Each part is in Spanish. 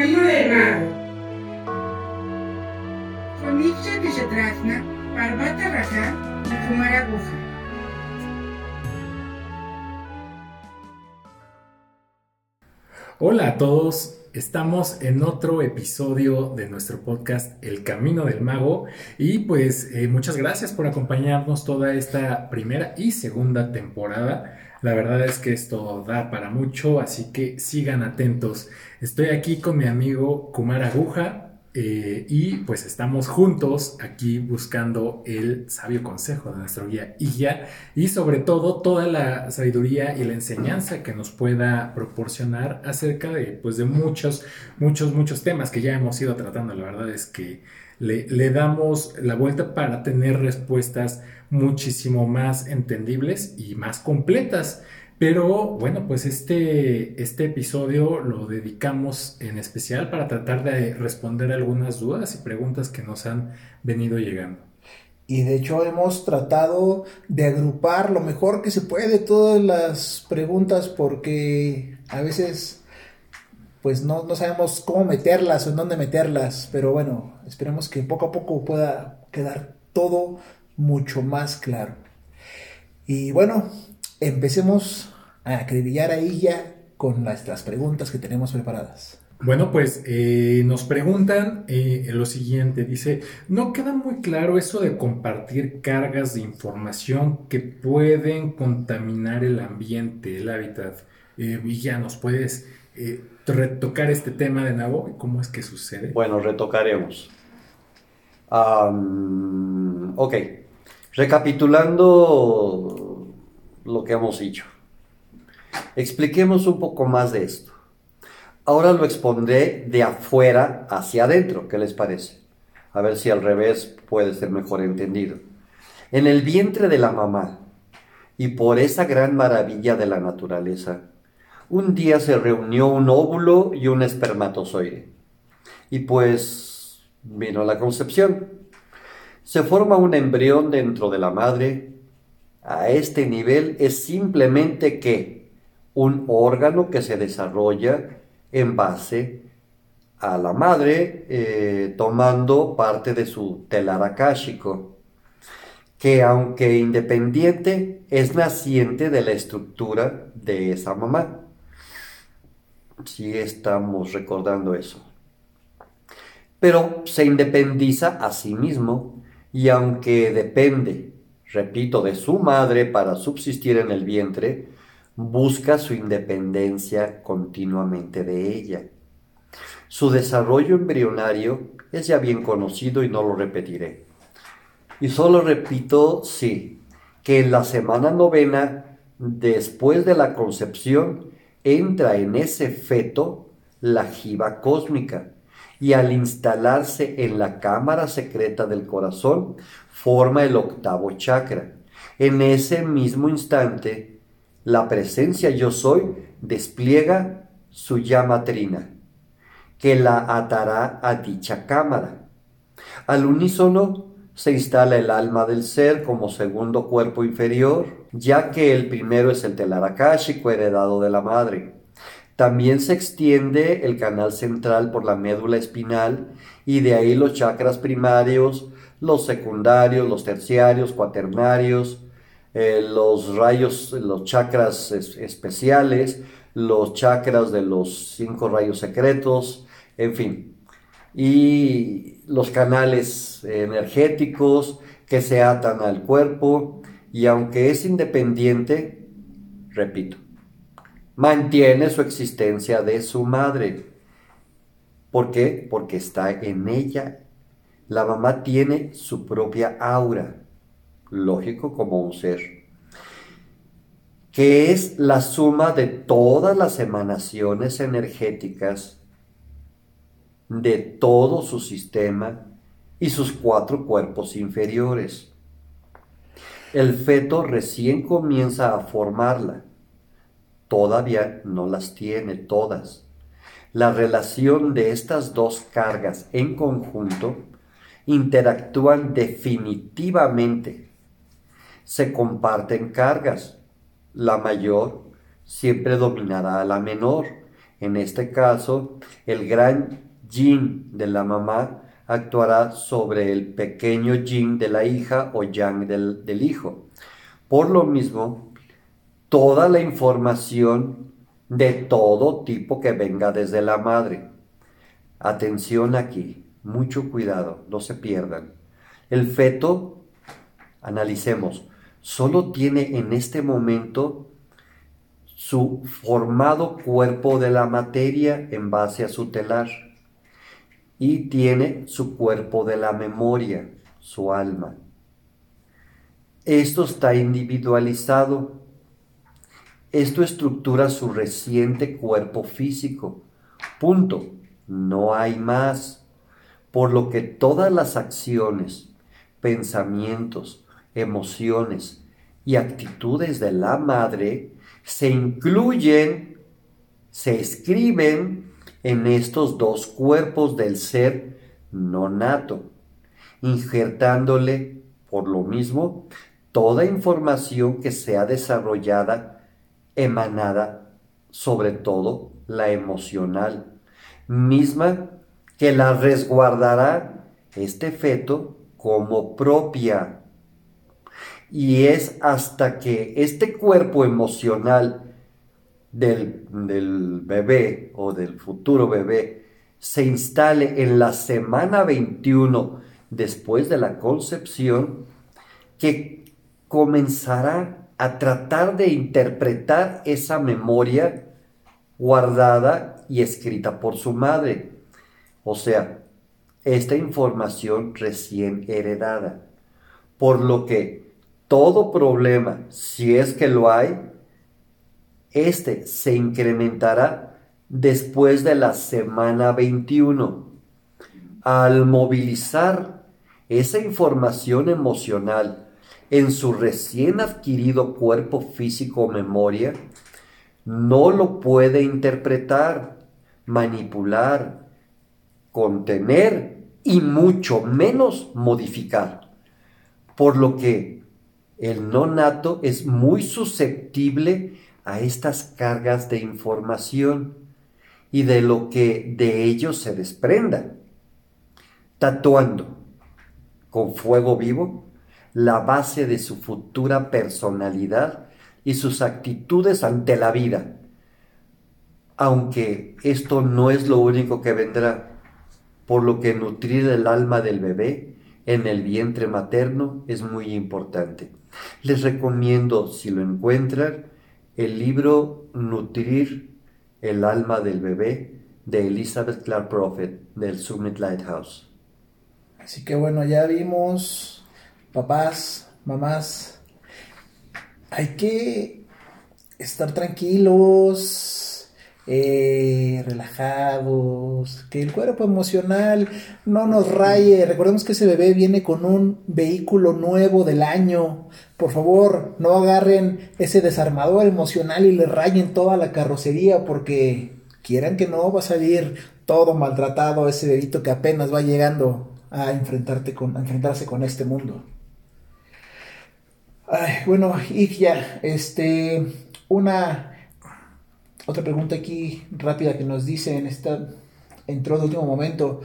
camino del mago. Parvata Raja y. Hola a todos, estamos en otro episodio de nuestro podcast El Camino del Mago y pues eh, muchas gracias por acompañarnos toda esta primera y segunda temporada. La verdad es que esto da para mucho, así que sigan atentos. Estoy aquí con mi amigo Kumar Aguja eh, y pues estamos juntos aquí buscando el sabio consejo de nuestro guía Illa y sobre todo toda la sabiduría y la enseñanza que nos pueda proporcionar acerca de pues de muchos, muchos, muchos temas que ya hemos ido tratando. La verdad es que le damos la vuelta para tener respuestas muchísimo más entendibles y más completas. Pero bueno, pues este, este episodio lo dedicamos en especial para tratar de responder algunas dudas y preguntas que nos han venido llegando. Y de hecho hemos tratado de agrupar lo mejor que se puede todas las preguntas porque a veces pues no, no sabemos cómo meterlas o en dónde meterlas. Pero bueno, esperemos que poco a poco pueda quedar todo mucho más claro. Y bueno, empecemos a acribillar a ella con nuestras preguntas que tenemos preparadas. Bueno, pues eh, nos preguntan eh, lo siguiente, dice, no queda muy claro eso de compartir cargas de información que pueden contaminar el ambiente, el hábitat. Eh, ya ¿nos puedes eh, retocar este tema de nuevo? ¿Cómo es que sucede? Bueno, retocaremos. Am, ok, recapitulando lo que hemos dicho. Expliquemos un poco más de esto. Ahora lo expondré de afuera hacia adentro, ¿qué les parece? A ver si al revés puede ser mejor entendido. En el vientre de la mamá, y por esa gran maravilla de la naturaleza, un día se reunió un óvulo y un espermatozoide. Y pues vino la concepción. Se forma un embrión dentro de la madre. A este nivel es simplemente que un órgano que se desarrolla en base a la madre eh, tomando parte de su telar akáshico, que aunque independiente es naciente de la estructura de esa mamá. Si estamos recordando eso. Pero se independiza a sí mismo y aunque depende, repito, de su madre para subsistir en el vientre, busca su independencia continuamente de ella. Su desarrollo embrionario es ya bien conocido y no lo repetiré. Y solo repito, sí, que en la semana novena, después de la concepción, entra en ese feto la jiva cósmica y al instalarse en la cámara secreta del corazón, forma el octavo chakra. En ese mismo instante, la presencia yo soy despliega su llama trina, que la atará a dicha cámara. Al unísono se instala el alma del ser como segundo cuerpo inferior, ya que el primero es el telar akáshico heredado de la madre. También se extiende el canal central por la médula espinal y de ahí los chakras primarios, los secundarios, los terciarios, cuaternarios, eh, los rayos, los chakras es- especiales, los chakras de los cinco rayos secretos, en fin. Y los canales energéticos que se atan al cuerpo y aunque es independiente, repito, mantiene su existencia de su madre. ¿Por qué? Porque está en ella. La mamá tiene su propia aura, lógico como un ser, que es la suma de todas las emanaciones energéticas de todo su sistema y sus cuatro cuerpos inferiores. El feto recién comienza a formarla. Todavía no las tiene todas. La relación de estas dos cargas en conjunto interactúan definitivamente. Se comparten cargas. La mayor siempre dominará a la menor En este caso, el gran yin de la mamá actuará sobre el pequeño yin de la hija o yang del, del hijo. Por lo mismo, toda la información de todo tipo que venga desde la madre. Atención aquí, mucho cuidado, no se pierdan. El feto, analicemos, solo tiene en este momento su formado cuerpo de la materia en base a su telar y tiene su cuerpo de la memoria, su alma. Esto está individualizado. Esto estructura su reciente cuerpo físico. Punto. No hay más. Por lo que todas las acciones, pensamientos, emociones y actitudes de la madre se incluyen, se escriben en estos dos cuerpos del ser no nato, injertándole por lo mismo toda información que sea desarrollada, emanada, sobre todo la emocional, misma que la resguardará este feto como propia. Y es hasta que este cuerpo emocional del, bebé o del futuro bebé se instale en la semana 21 después de la concepción, que comenzará a tratar de interpretar esa memoria guardada y escrita por su madre. O sea, esta información recién heredada. Por lo que todo problema, si es que lo hay, este se incrementará después de la semana 21. Al movilizar esa información emocional en su recién adquirido cuerpo físico o memoria, no lo puede interpretar, manipular, contener y mucho menos modificar. Por lo que el no nato es muy susceptible a estas cargas de información y de lo que de ellos se desprenda, tatuando con fuego vivo la base de su futura personalidad y sus actitudes ante la vida. Aunque esto no es lo único que vendrá, por lo que nutrir el alma del bebé en el vientre materno es muy importante. Les recomiendo, si lo encuentran, el libro Nutrir el alma del bebé de Elizabeth Clark Prophet del Summit Lighthouse. Así que bueno, ya vimos, papás, mamás, hay que estar tranquilos, eh, relajados, que el cuerpo emocional no nos raye. Recordemos que ese bebé viene con un vehículo nuevo del año. Por favor, no agarren ese desarmador emocional y le rayen toda la carrocería porque quieran que no va a salir todo maltratado ese bebito que apenas va llegando a, enfrentarte con, a enfrentarse con este mundo. Ay, bueno, y ya, este, una, otra pregunta aquí rápida que nos dice en esta, entró último momento.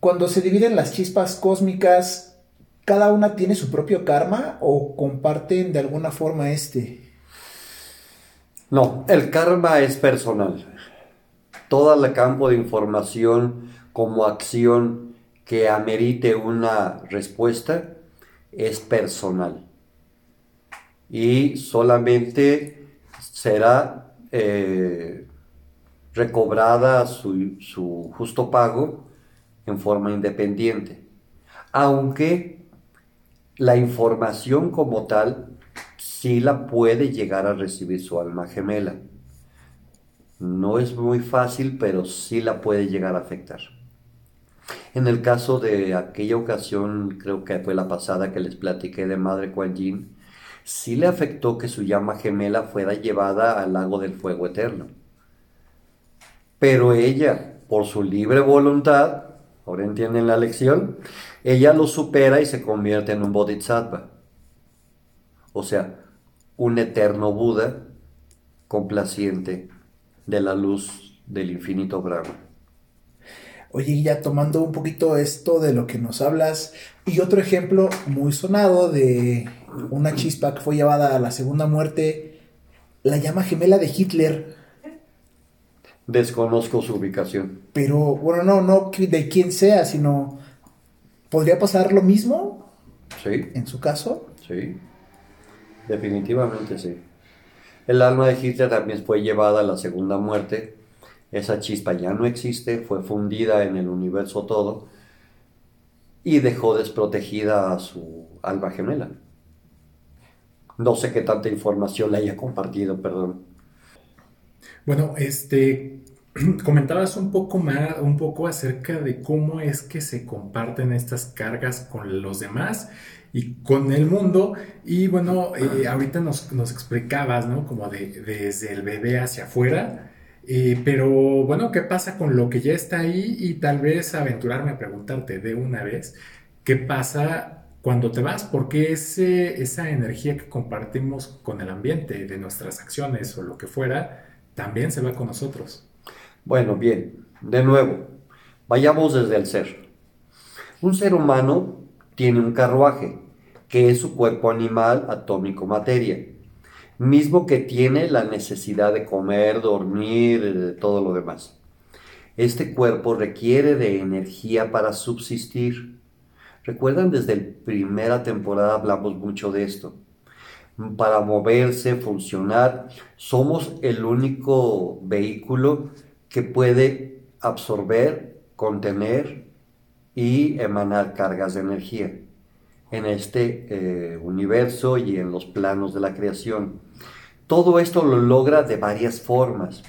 Cuando se dividen las chispas cósmicas, ¿cada una tiene su propio karma o comparten de alguna forma este? No, el karma es personal. Todo el campo de información como acción que amerite una respuesta es personal. Y solamente será eh, recobrada su, su justo pago en forma independiente. Aunque la información como tal sí la puede llegar a recibir su alma gemela. No es muy fácil, pero sí la puede llegar a afectar. En el caso de aquella ocasión, creo que fue la pasada que les platiqué de Madre Kuan Yin, sí le afectó que su llama gemela fuera llevada al lago del fuego eterno. Pero ella, por su libre voluntad, ahora entienden la lección, ella lo supera y se convierte en un bodhisattva. O sea, un eterno Buda complaciente de la luz del infinito Brahma. Oye, ya tomando un poquito esto de lo que nos hablas, y otro ejemplo muy sonado de una chispa que fue llevada a la segunda muerte, la llama gemela de Hitler. Desconozco su ubicación. Pero, bueno, no, no de quién sea, sino, ¿podría pasar lo mismo Sí, en su caso? sí. Definitivamente sí. El alma de Hitler también fue llevada a la segunda muerte. Esa chispa ya no existe, fue fundida en el universo todo y dejó desprotegida a su alma gemela. No sé qué tanta información le haya compartido, perdón. Bueno, este, comentabas un poco más, un poco acerca de cómo es que se comparten estas cargas con los demás y con el mundo. Y bueno, eh, ahorita nos, nos explicabas, ¿no? Como de, desde el bebé hacia afuera. Eh, pero bueno, ¿qué pasa con lo que ya está ahí? Y tal vez aventurarme a preguntarte de una vez, ¿qué pasa cuando te vas? Porque ese, esa energía que compartimos con el ambiente, de nuestras acciones o lo que fuera, también se va con nosotros. Bueno, bien, de nuevo, vayamos desde el ser. Un ser humano tiene un carruaje, que es su cuerpo animal atómico materia, mismo que tiene la necesidad de comer, dormir, eh, todo lo demás. Este cuerpo requiere de energía para subsistir. Recuerdan, desde la primera temporada hablamos mucho de esto. Para moverse, funcionar, somos el único vehículo que puede absorber, contener y emanar cargas de energía en este eh, universo y en los planos de la creación. Todo esto lo logra de varias formas.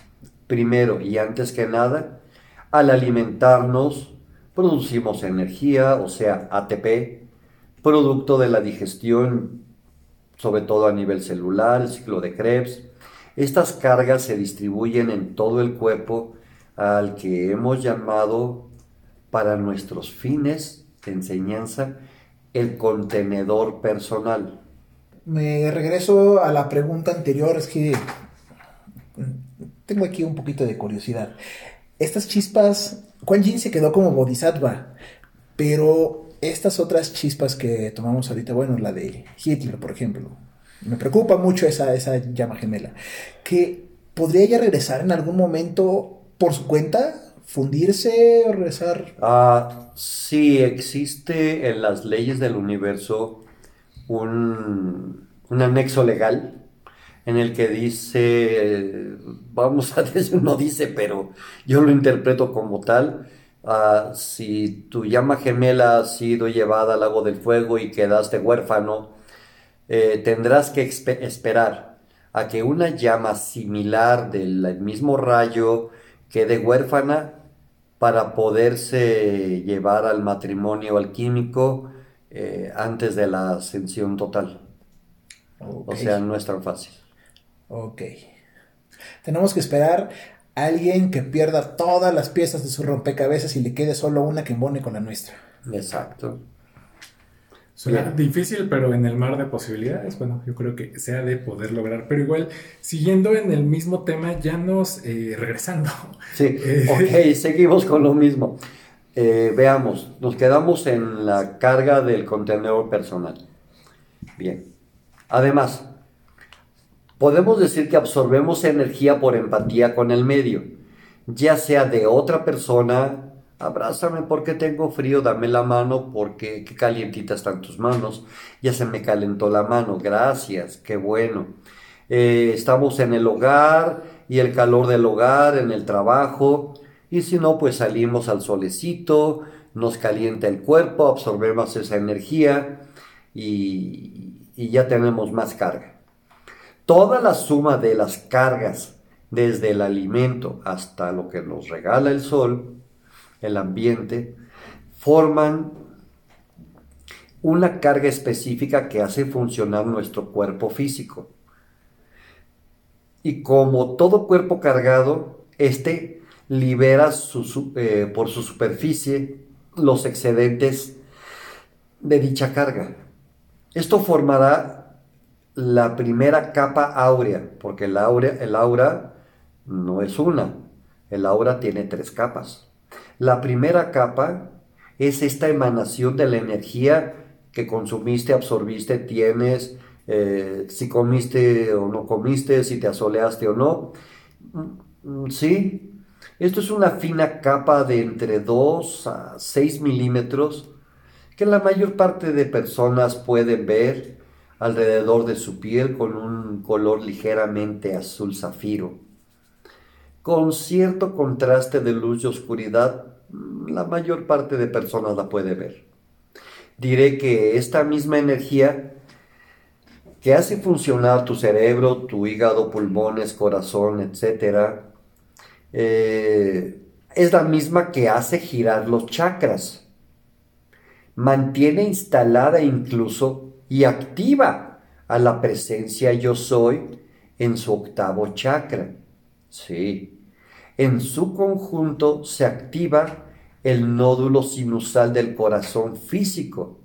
Primero y antes que nada, al alimentarnos, producimos energía, o sea, ATP, producto de la digestión, sobre todo a nivel celular, el ciclo de Krebs. Estas cargas se distribuyen en todo el cuerpo al que hemos llamado para nuestros fines de enseñanza el contenedor personal. Me regreso a la pregunta anterior, es que tengo aquí un poquito de curiosidad. Estas chispas, Quan Yin se quedó como bodhisattva, pero estas otras chispas que tomamos ahorita, bueno, la de Hitler, por ejemplo, me preocupa mucho esa, esa llama gemela, que podría ya regresar en algún momento por su cuenta, fundirse o regresar. Ah, sí, existe en las leyes del universo un, un anexo legal en el que dice, vamos a decir, no dice, pero yo lo interpreto como tal, ah, si tu llama gemela ha sido llevada al lago del fuego y quedaste huérfano, eh, tendrás que esperar a que una llama similar del mismo rayo quede huérfana para poderse llevar al matrimonio alquímico eh, antes de la ascensión total. O sea, no es tan fácil. Ok. Tenemos que esperar a alguien que pierda todas las piezas de su rompecabezas y le quede solo una que embone con la nuestra. Exacto. Suena difícil, pero en el mar de posibilidades, bueno, yo creo que sea de poder lograr. Pero igual, siguiendo en el mismo tema, ya nos eh, regresando. Sí, Eh. ok, seguimos con lo mismo. Eh, veamos, nos quedamos en la carga del contenedor personal. Bien. Además, podemos decir que absorbemos energía por empatía con el medio, ya sea de otra persona, abrázame porque tengo frío, dame la mano porque qué calientitas están tus manos, ya se me calentó la mano, gracias, qué bueno. Eh, estamos en el hogar y el calor del hogar, en el trabajo, y si no, pues salimos al solecito, nos calienta el cuerpo, absorbemos esa energía y, y ya tenemos más carga. Toda la suma de las cargas, desde el alimento hasta lo que nos regala el sol, el ambiente, forman una carga específica que hace funcionar nuestro cuerpo físico. Y como todo cuerpo cargado, este libera eh, por su superficie los excedentes de dicha carga. Esto formará la primera capa áurea, porque el, el aura no es una, El aura tiene tres capas. La primera capa es esta emanación de la energía que consumiste, absorbiste, tienes, eh, si comiste o no comiste, si te asoleaste o no. Mm, sí, esto es una fina capa de entre 2 a 6 milímetros que la mayor parte de personas pueden ver alrededor de su piel con un color ligeramente azul zafiro. Con cierto contraste de luz y oscuridad, la mayor parte de personas la puede ver. Diré que esta misma energía que hace funcionar tu cerebro, tu hígado, pulmones, corazón, etc., eh, es la misma que hace girar los chakras. Mantiene instalada incluso y activa a la presencia yo soy en su octavo chakra. Sí. En su conjunto se activa el nódulo sinusal del corazón físico,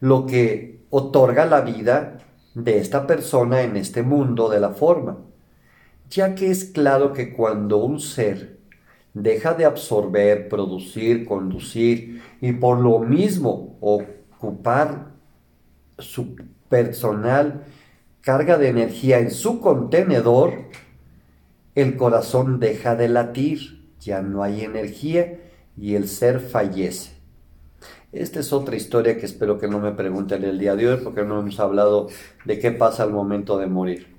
lo que otorga la vida de esta persona en este mundo de la forma, ya que es claro que cuando un ser deja de absorber, producir, conducir y por lo mismo ocupar su personal carga de energía en su contenedor, el corazón deja de latir, ya no hay energía y el ser fallece. Esta es otra historia que espero que no me pregunten el día de hoy porque no hemos hablado de qué pasa al momento de morir.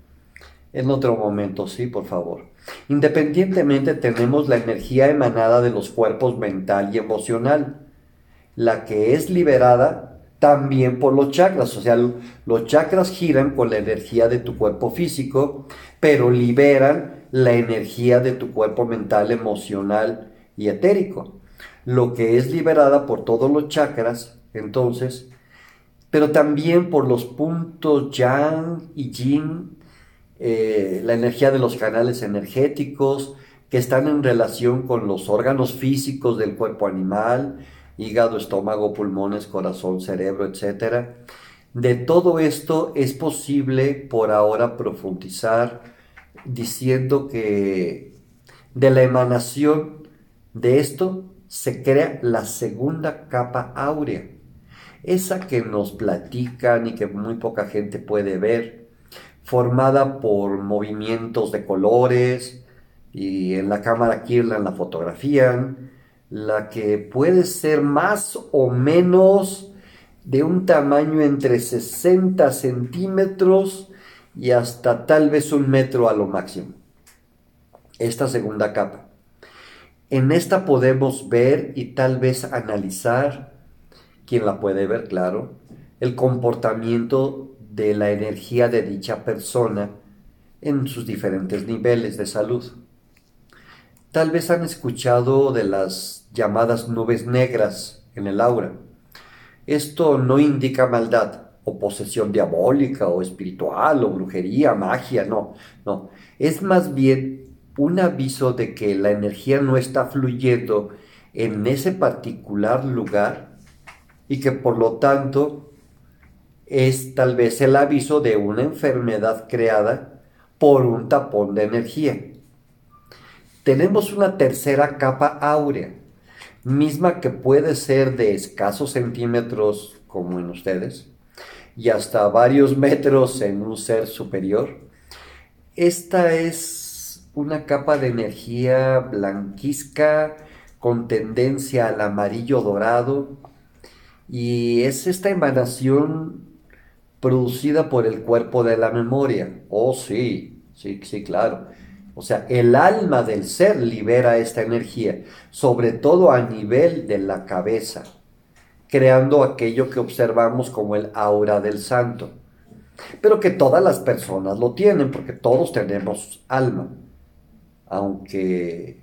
En otro momento, sí, por favor. Independientemente tenemos la energía emanada de los cuerpos mental y emocional, la que es liberada también por los chakras. O sea, los chakras giran con la energía de tu cuerpo físico, pero liberan la energía de tu cuerpo mental, emocional y etérico. Lo que es liberada por todos los chakras, entonces, pero también por los puntos yang y yin, eh, la energía de los canales energéticos que están en relación con los órganos físicos del cuerpo animal, hígado, estómago, pulmones, corazón, cerebro, etc. De todo esto es posible por ahora profundizar diciendo que de la emanación de esto se crea la segunda capa áurea, esa que nos platican y que muy poca gente puede ver, formada por movimientos de colores y en la cámara Kirlan la fotografían, la que puede ser más o menos de un tamaño entre 60 centímetros y hasta tal vez un metro a lo máximo. Esta segunda capa. En esta podemos ver y tal vez analizar, quien la puede ver, claro, el comportamiento de la energía de dicha persona en sus diferentes niveles de salud. Tal vez han escuchado de las llamadas nubes negras en el aura. Esto no indica maldad o posesión diabólica o espiritual o brujería, magia, no, no. Es más bien un aviso de que la energía no está fluyendo en ese particular lugar y que por lo tanto es tal vez el aviso de una enfermedad creada por un tapón de energía tenemos una tercera capa áurea, misma que puede ser de escasos centímetros como en ustedes y hasta varios metros en un ser superior. Esta es una capa de energía blanquizca con tendencia al amarillo dorado y es esta emanación producida por el cuerpo de la memoria. Oh, sí, sí, sí, claro o sea, el alma del ser libera esta energía, sobre todo a nivel de la cabeza, creando aquello que observamos como el aura del santo. Pero que todas las personas lo tienen, porque todos tenemos alma, aunque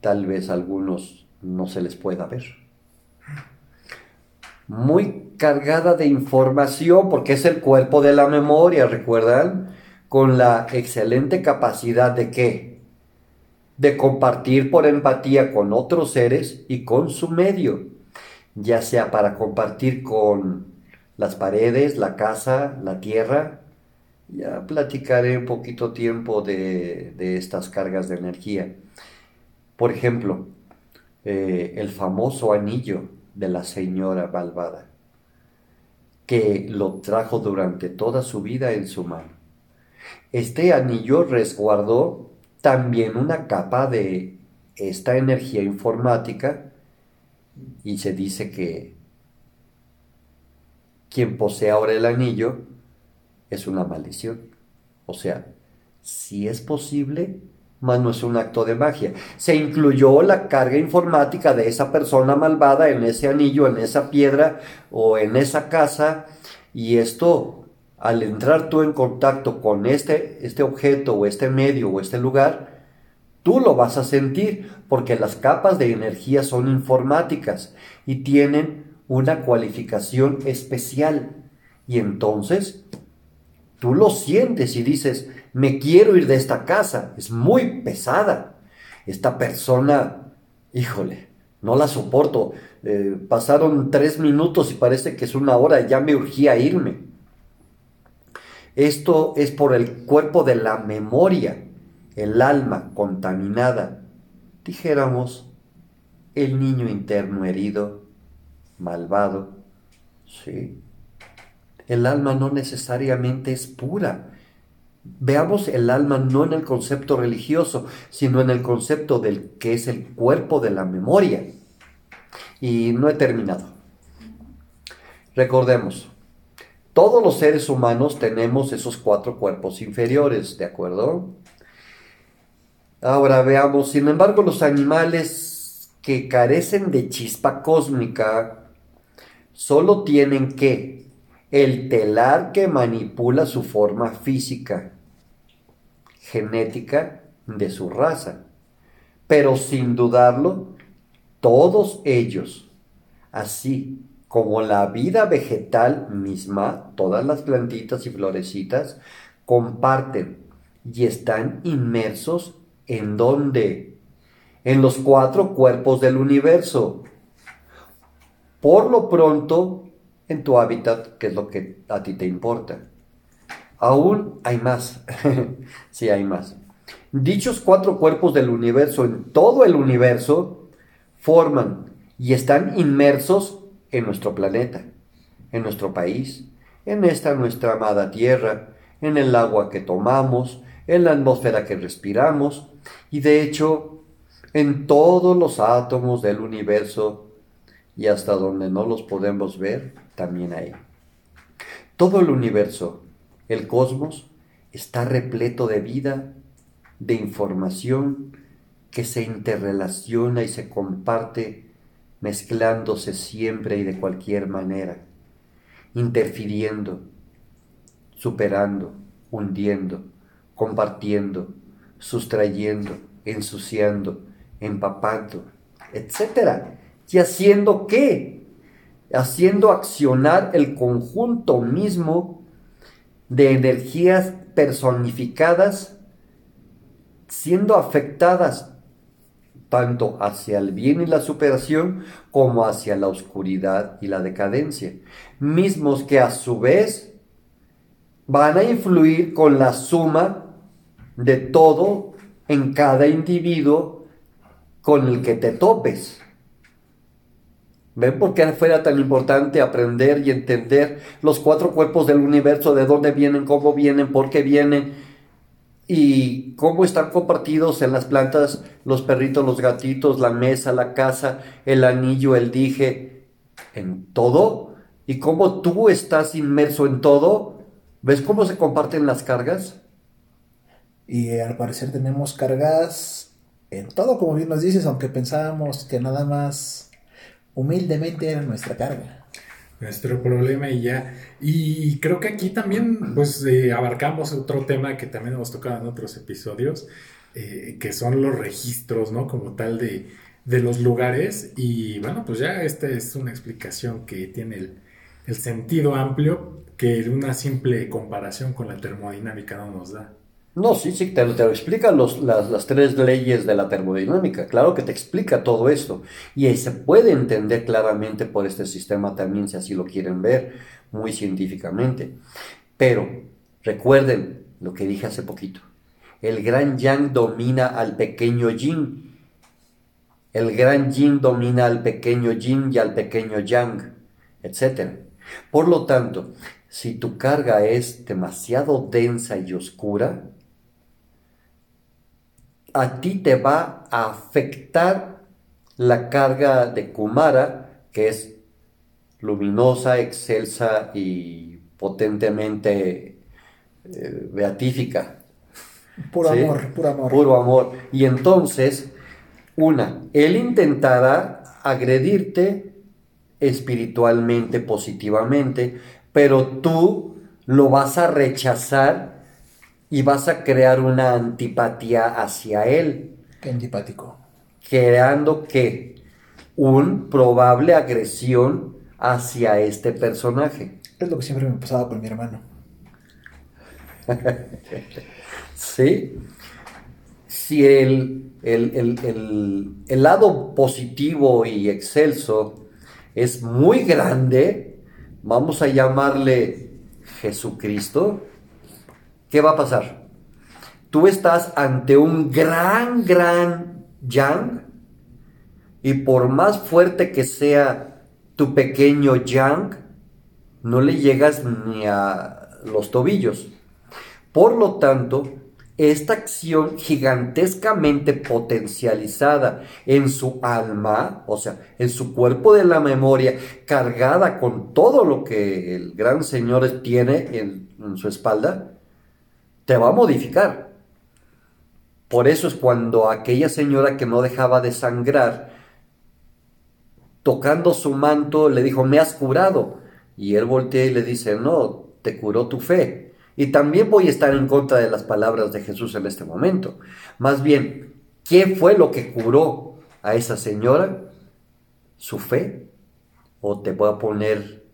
tal vez a algunos no se les pueda ver. Muy cargada de información, porque es el cuerpo de la memoria, ¿recuerdan? con la excelente capacidad de qué? De compartir por empatía con otros seres y con su medio, ya sea para compartir con las paredes, la casa, la tierra Ya platicaré un poquito tiempo de, de estas cargas de energía. Por ejemplo, eh, el famoso anillo de la señora malvada, que lo trajo durante toda su vida en su mano. Este anillo resguardó también una capa de esta energía informática y se dice que quien posee ahora el anillo es una maldición. O sea, si es posible, mas no es un acto de magia. Se incluyó la carga informática de esa persona malvada en ese anillo, en esa piedra o en esa casa y esto, al entrar tú en contacto con este, este objeto o este medio o este lugar, tú lo vas a sentir porque las capas de energía son informáticas y tienen una cualificación especial. Y entonces tú lo sientes y dices, me quiero ir de esta casa, es muy pesada. Esta persona, híjole, no la soporto. Eh, pasaron tres minutos y parece que es una hora, ya me urgía irme. Esto es por el cuerpo de la memoria, el alma contaminada. Dijéramos, el niño interno herido, malvado. Sí. El alma no necesariamente es pura. Veamos el alma no en el concepto religioso, sino en el concepto del que es el cuerpo de la memoria. Y no he terminado. Recordemos, todos los seres humanos tenemos esos cuatro cuerpos inferiores, ¿de acuerdo? Ahora veamos, sin embargo, los animales que carecen de chispa cósmica solo tienen que el telar que manipula su forma física, genética de su raza. Pero sin dudarlo, todos ellos, así como la vida vegetal misma, todas las plantitas y florecitas, comparten y están inmersos en donde? En los cuatro cuerpos del universo. Por lo pronto, en tu hábitat, que es lo que a ti te importa. Aún hay más. sí, hay más. Dichos cuatro cuerpos del universo, en todo el universo, forman y están inmersos en nuestro planeta, en nuestro país, en esta nuestra amada Tierra, en el agua que tomamos, en la atmósfera que respiramos y de hecho en todos los átomos del universo y hasta donde no los podemos ver, también hay. Todo el universo, el cosmos, está repleto de vida, de información que se interrelaciona y se comparte mezclándose siempre y de cualquier manera, interfiriendo, superando, hundiendo, compartiendo, sustrayendo, ensuciando, empapando, etc. ¿Y haciendo qué? Haciendo accionar el conjunto mismo de energías personificadas, siendo afectadas tanto hacia el bien y la superación como hacia la oscuridad y la decadencia, mismos que a su vez van a influir con la suma de todo en cada individuo con el que te topes. ¿Ven por qué fuera tan importante aprender y entender los cuatro cuerpos del universo, de dónde vienen, cómo vienen, por qué vienen? y cómo están compartidos en las plantas los perritos, los gatitos, la mesa, la casa, el anillo, el dije, en todo, y cómo tú estás inmerso en todo. ¿Ves cómo se comparten las cargas? Y eh, al parecer tenemos cargas en todo, como bien nos dices, aunque pensábamos que nada más humildemente era nuestra carga nuestro problema y ya. Y creo que aquí también, pues, eh, abarcamos otro tema que también hemos tocado en otros episodios, eh, que son los registros, ¿no? Como tal de, de, los lugares. Y bueno, pues ya esta es una explicación que tiene el, el sentido amplio que una simple comparación con la termodinámica no nos da. No, sí, sí, te, lo explican los, las, las, tres leyes de la termodinámica. Claro que te explica todo esto. Y se puede entender claramente por este sistema también, si así lo quieren ver, muy científicamente. Pero Recuerden lo que dije hace poquito. El gran yang domina al pequeño yin. El gran yin domina al pequeño yin y al pequeño yang, etc. Por lo tanto, si tu carga es demasiado densa y oscura, a ti te va a afectar la carga de Kumara, que es luminosa, excelsa y potentemente eh, beatífica. Puro ¿sí? amor, puro amor. Puro amor. Y entonces, una, él intentará agredirte espiritualmente, positivamente, pero tú lo vas a rechazar y vas a crear una antipatía hacia él, Qué antipático. creando que un probable agresión hacia este personaje. Es lo que siempre me pasaba con mi hermano. ¿Sí? Si el, el- el- el- el lado positivo y excelso es muy grande, vamos a llamarle Jesucristo, ¿qué va a pasar? Tú estás ante un gran, gran yang y por más fuerte que sea tu pequeño yang, no le llegas ni a los tobillos. Por lo tanto, esta acción gigantescamente potencializada en su alma, o sea, en su cuerpo de la memoria, cargada con todo lo que el gran Señor tiene en, su espalda, te va a modificar. Por eso es cuando aquella señora que no dejaba de sangrar, tocando su manto, le dijo, me has curado. Y él voltea y le dice, no, te curó tu fe. Y también voy a estar en contra de las palabras de Jesús en este momento. Más bien, ¿qué fue lo que curó a esa señora? ¿Su fe? ¿O te voy a poner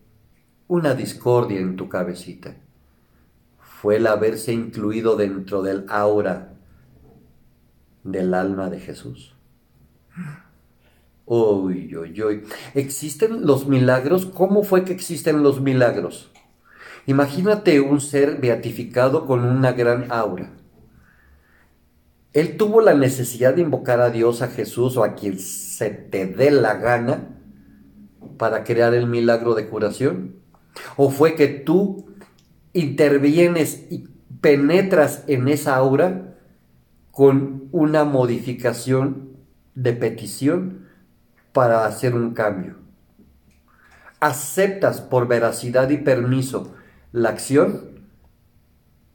una discordia en tu cabecita? Fue el haberse incluido dentro del aura del alma de Jesús. Uy, uy, uy. ¿Existen los milagros? ¿Cómo fue que existen los milagros? Imagínate un ser beatificado con una gran aura. Él tuvo la necesidad de invocar a Dios, a Jesús o a quien se te dé la gana para crear el milagro de curación. ¿O fue que tú intervienes y penetras en esa aura con una modificación de petición para hacer un cambio? Aceptas por veracidad y permiso la acción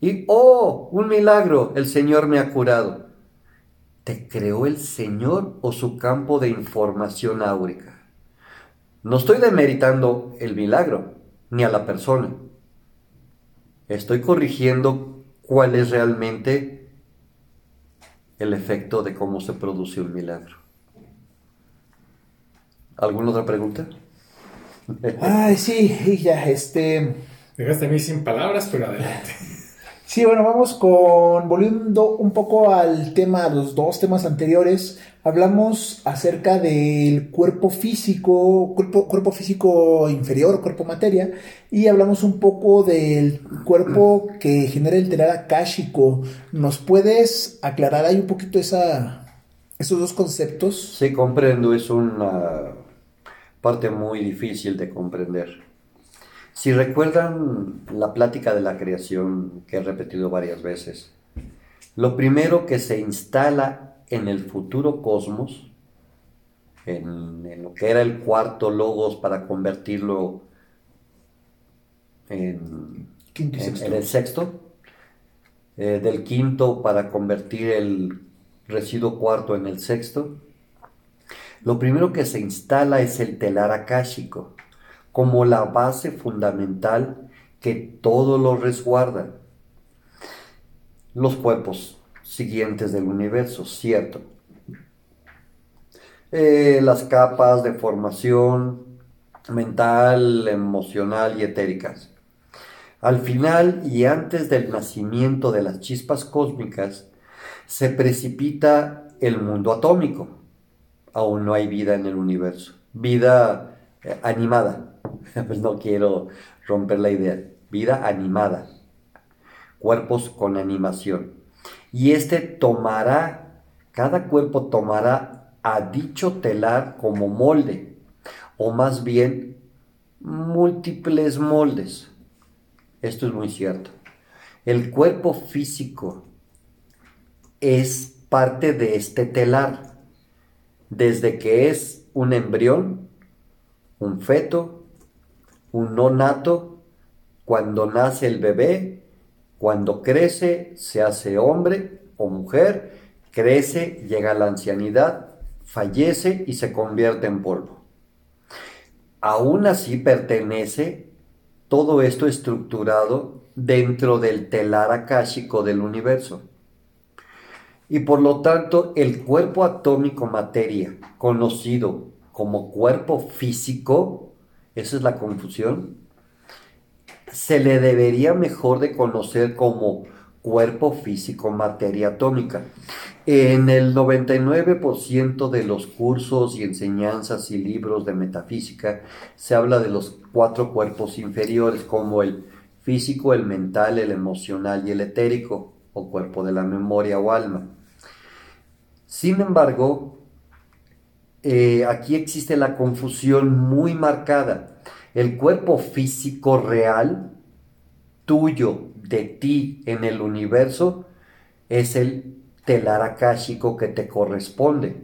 y, oh, un milagro, el Señor me ha curado. ¿Te creó el Señor o su campo de información áurica? No estoy demeritando el milagro ni a la persona. Estoy corrigiendo cuál es realmente el efecto de cómo se produce un milagro. ¿Alguna otra pregunta? Ay, sí, ya, este. Dejaste a mí sin palabras, pero adelante. Sí, bueno, vamos con. Volviendo un poco al tema, los dos temas anteriores. Hablamos acerca del cuerpo físico, cuerpo, cuerpo físico inferior, cuerpo materia, y hablamos un poco del cuerpo que genera el telar akáshico. ¿Nos puedes aclarar ahí un poquito esa, esos dos conceptos? Sí, comprendo, es una parte muy difícil de comprender. Si recuerdan la plática de la creación que he repetido varias veces, lo primero que se instala en el futuro cosmos, en, en lo que era el cuarto logos para convertirlo en, Quinto y en- sexto. en el sexto, eh, del quinto para convertir el residuo cuarto en el sexto, lo primero que se instala es el telar akáshico, como la base fundamental que todo lo resguarda. Los cuerpos siguientes del universo, cierto. Eh, las capas de formación mental, emocional y etéricas. Al final y antes del nacimiento de las chispas cósmicas, se precipita el mundo atómico. Aún no hay vida en el universo. Vida eh, animada. Pues no quiero romper la idea. Vida animada. cuerpos con animación. Y este tomará, cada cuerpo tomará a dicho telar como molde, o más bien múltiples moldes. Esto es muy cierto. El cuerpo físico es parte de este telar, desde que es un embrión, un feto, un nonato, cuando nace el bebé, cuando crece, se hace hombre o mujer, crece, llega a la ancianidad, fallece y se convierte en polvo. Aún así pertenece todo esto estructurado dentro del telar akáshico del universo. Y por lo tanto, el cuerpo atómico materia, conocido como cuerpo físico, esa es la confusión, se le debería mejor de conocer como cuerpo físico materia atómica. En el 99% de los cursos y enseñanzas y libros de metafísica se habla de los cuatro cuerpos inferiores como el físico, el mental, el emocional y el etérico o cuerpo de la memoria o alma. Sin embargo, eh, aquí existe la confusión muy marcada. El cuerpo físico real, tuyo, de ti en el universo, es el telar akáshico que te corresponde.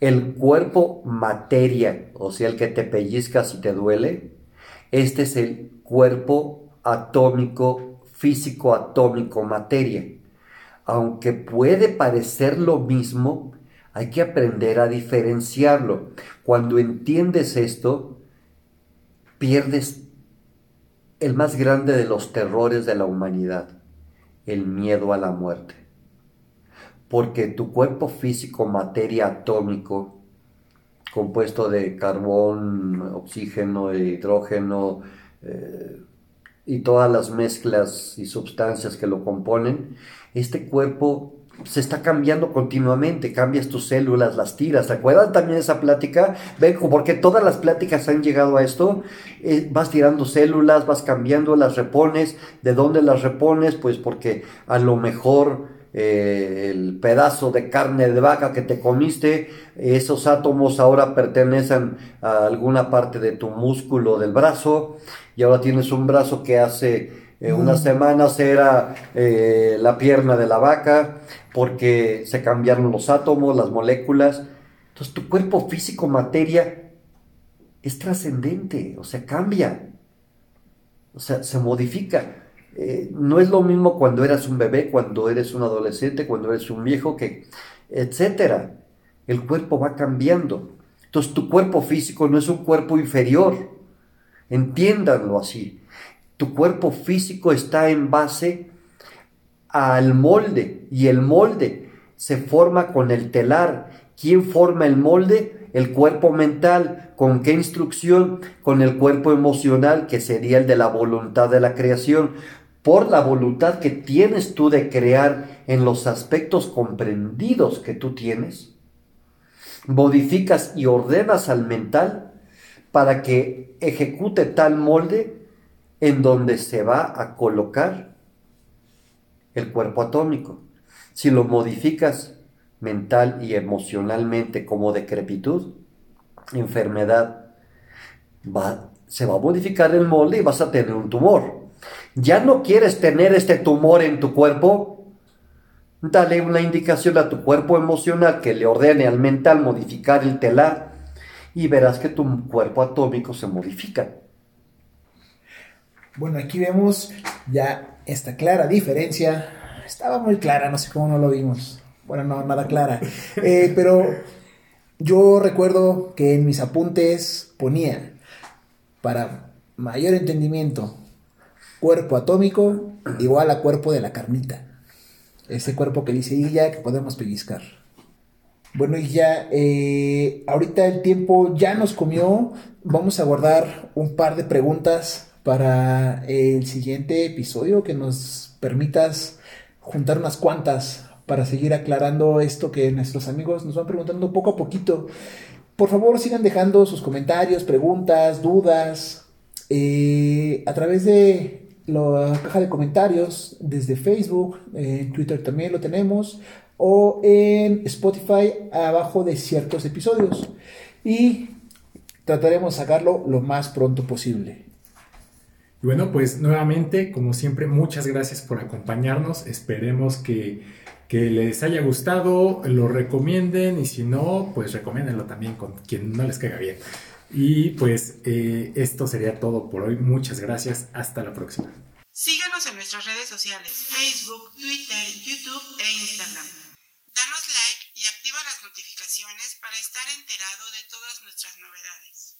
El cuerpo materia, o sea, el que te pellizca si te duele, este es el cuerpo atómico, físico atómico, materia. Aunque puede parecer lo mismo, hay que aprender a diferenciarlo. Cuando entiendes esto, pierdes el más grande de los terrores de la humanidad, el miedo a la muerte. Porque tu cuerpo físico, materia atómico, compuesto de carbón, oxígeno, hidrógeno eh, y todas las mezclas y sustancias que lo componen, este cuerpo se está cambiando continuamente, cambias tus células, las tiras. ¿Te acuerdan también esa plática? Ven, porque todas las pláticas han llegado a esto. Eh, vas tirando células, vas cambiando, las repones. ¿De dónde las repones? Pues porque a lo mejor eh, el pedazo de carne de vaca que te comiste, esos átomos ahora pertenecen a alguna parte de tu músculo del brazo y ahora tienes un brazo que hace eh, unas semanas era eh, la pierna de la vaca porque se cambiaron los átomos, las moléculas. Entonces tu cuerpo físico, materia, es trascendente, o sea, cambia, o sea, se modifica. Eh, no es lo mismo cuando eras un bebé, cuando eres un adolescente, cuando eres un viejo, que, etcétera. El cuerpo va cambiando. Entonces tu cuerpo físico no es un cuerpo inferior. Entiéndanlo así. Tu cuerpo físico está en base al molde y el molde se forma con el telar. ¿Quién forma el molde? El cuerpo mental. ¿Con qué instrucción? Con el cuerpo emocional, que sería el de la voluntad de la creación por la voluntad que tienes tú de crear en los aspectos comprendidos que tú tienes, modificas y ordenas al mental para que ejecute tal molde en donde se va a colocar el cuerpo atómico. Si lo modificas mental y emocionalmente como decrepitud, enfermedad, se va a modificar el molde y vas a tener un tumor ya no quieres tener este tumor en tu cuerpo, dale una indicación a tu cuerpo emocional que le ordene al mental modificar el telar y verás que tu cuerpo atómico se modifica. Bueno, aquí vemos ya esta clara diferencia. Estaba muy clara, no sé cómo no lo vimos. Bueno, no, nada clara. Eh, pero yo recuerdo que en mis apuntes ponía, para mayor entendimiento, cuerpo atómico igual a cuerpo de la carnita. Ese cuerpo que dice ya que podemos pellizcar. Bueno, y ya, eh, ahorita el tiempo ya nos comió. Vamos a guardar un par de preguntas para el siguiente episodio que nos permitas juntar unas cuantas para seguir aclarando esto que nuestros amigos nos van preguntando poco a poquito. Por favor, sigan dejando sus comentarios, preguntas, dudas eh, a través de la caja de comentarios desde Facebook, en Twitter también lo tenemos, o en Spotify abajo de ciertos episodios. Y trataremos de sacarlo lo más pronto posible. Y bueno, pues nuevamente, como siempre, muchas gracias por acompañarnos. Esperemos que, que les haya gustado, lo recomienden y si no, pues recomiéndenlo también con quien no les caiga bien. Y pues eh, esto sería todo por hoy. Muchas gracias. Hasta la próxima. Síganos en nuestras redes sociales, Facebook, Twitter, YouTube e Instagram. Danos like y activa las notificaciones para estar enterado de todas nuestras novedades.